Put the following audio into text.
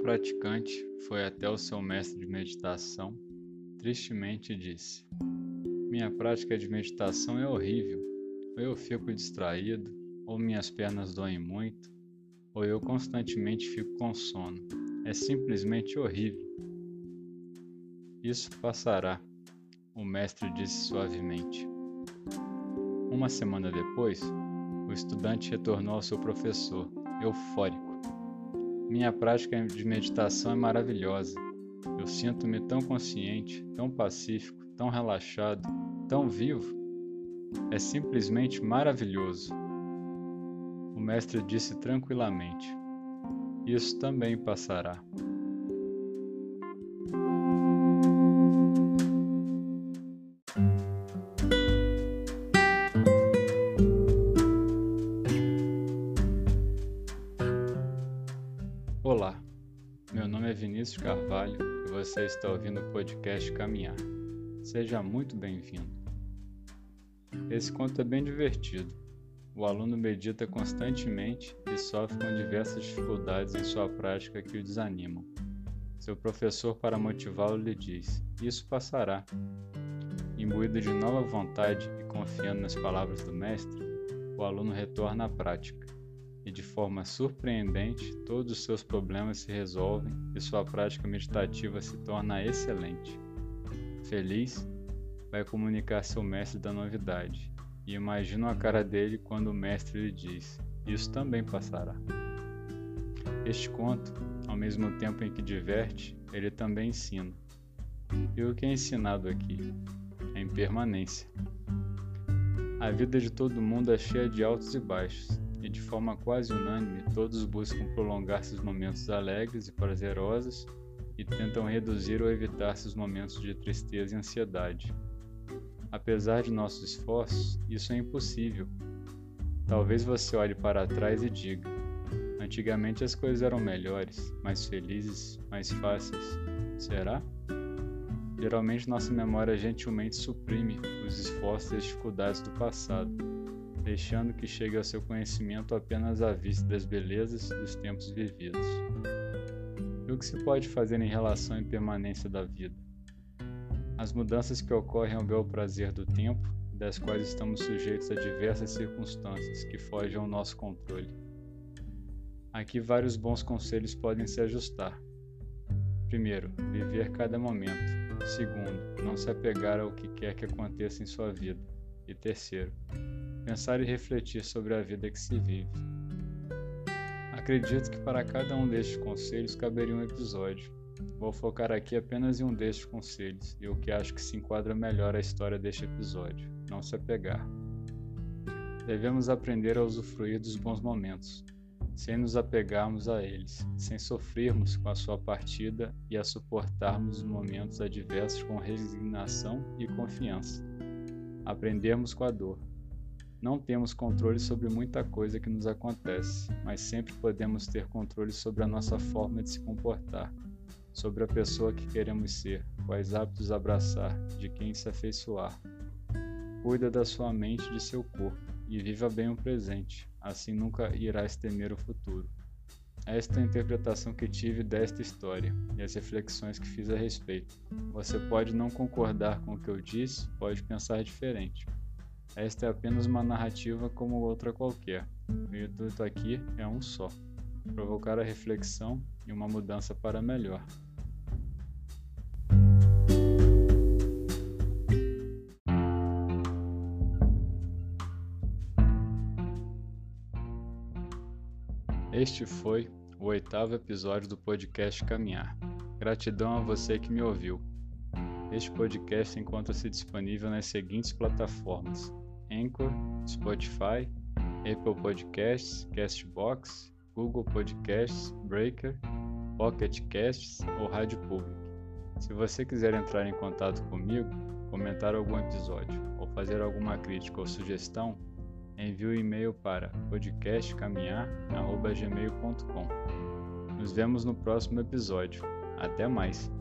praticante foi até o seu mestre de meditação, tristemente disse: Minha prática de meditação é horrível. Ou eu fico distraído, ou minhas pernas doem muito, ou eu constantemente fico com sono. É simplesmente horrível. Isso passará, o mestre disse suavemente. Uma semana depois, o estudante retornou ao seu professor, eufórico. Minha prática de meditação é maravilhosa. Eu sinto-me tão consciente, tão pacífico, tão relaxado, tão vivo. É simplesmente maravilhoso. O mestre disse tranquilamente: Isso também passará. É Vinícius Carvalho e você está ouvindo o podcast Caminhar. Seja muito bem-vindo. Esse conto é bem divertido. O aluno medita constantemente e sofre com diversas dificuldades em sua prática que o desanimam. Seu professor, para motivá-lo, lhe diz: Isso passará. Imbuído de nova vontade e confiando nas palavras do mestre, o aluno retorna à prática e de forma surpreendente, todos os seus problemas se resolvem e sua prática meditativa se torna excelente. Feliz, vai comunicar seu mestre da novidade e imagina a cara dele quando o mestre lhe diz: Isso também passará. Este conto, ao mesmo tempo em que diverte, ele também ensina. E o que é ensinado aqui? A impermanência. A vida de todo mundo é cheia de altos e baixos e de forma quase unânime, todos buscam prolongar seus momentos alegres e prazerosos e tentam reduzir ou evitar seus momentos de tristeza e ansiedade. Apesar de nossos esforços, isso é impossível. Talvez você olhe para trás e diga: antigamente as coisas eram melhores, mais felizes, mais fáceis. Será? Geralmente nossa memória gentilmente suprime os esforços e as dificuldades do passado deixando que chegue ao seu conhecimento apenas à vista das belezas dos tempos vividos. E o que se pode fazer em relação à impermanência da vida? As mudanças que ocorrem ao bel prazer do tempo, das quais estamos sujeitos a diversas circunstâncias que fogem ao nosso controle. Aqui vários bons conselhos podem se ajustar. Primeiro, viver cada momento. Segundo, não se apegar ao que quer que aconteça em sua vida. E terceiro, pensar e refletir sobre a vida que se vive. Acredito que para cada um destes conselhos caberia um episódio. Vou focar aqui apenas em um destes conselhos e o que acho que se enquadra melhor à história deste episódio: não se apegar. Devemos aprender a usufruir dos bons momentos, sem nos apegarmos a eles, sem sofrermos com a sua partida e a suportarmos os momentos adversos com resignação e confiança. Aprendermos com a dor, não temos controle sobre muita coisa que nos acontece, mas sempre podemos ter controle sobre a nossa forma de se comportar, sobre a pessoa que queremos ser, quais hábitos abraçar, de quem se afeiçoar. Cuida da sua mente e de seu corpo e viva bem o presente, assim nunca irás temer o futuro. Esta é a interpretação que tive desta história e as reflexões que fiz a respeito. Você pode não concordar com o que eu disse, pode pensar diferente. Esta é apenas uma narrativa como outra qualquer. O intuito aqui é um só: provocar a reflexão e uma mudança para melhor. Este foi o oitavo episódio do podcast Caminhar. Gratidão a você que me ouviu. Este podcast encontra-se disponível nas seguintes plataformas: Anchor, Spotify, Apple Podcasts, Castbox, Google Podcasts, Breaker, Pocket Casts ou Rádio Public. Se você quiser entrar em contato comigo, comentar algum episódio ou fazer alguma crítica ou sugestão, envie o um e-mail para podcastcaminhar.gmail.com. Nos vemos no próximo episódio. Até mais!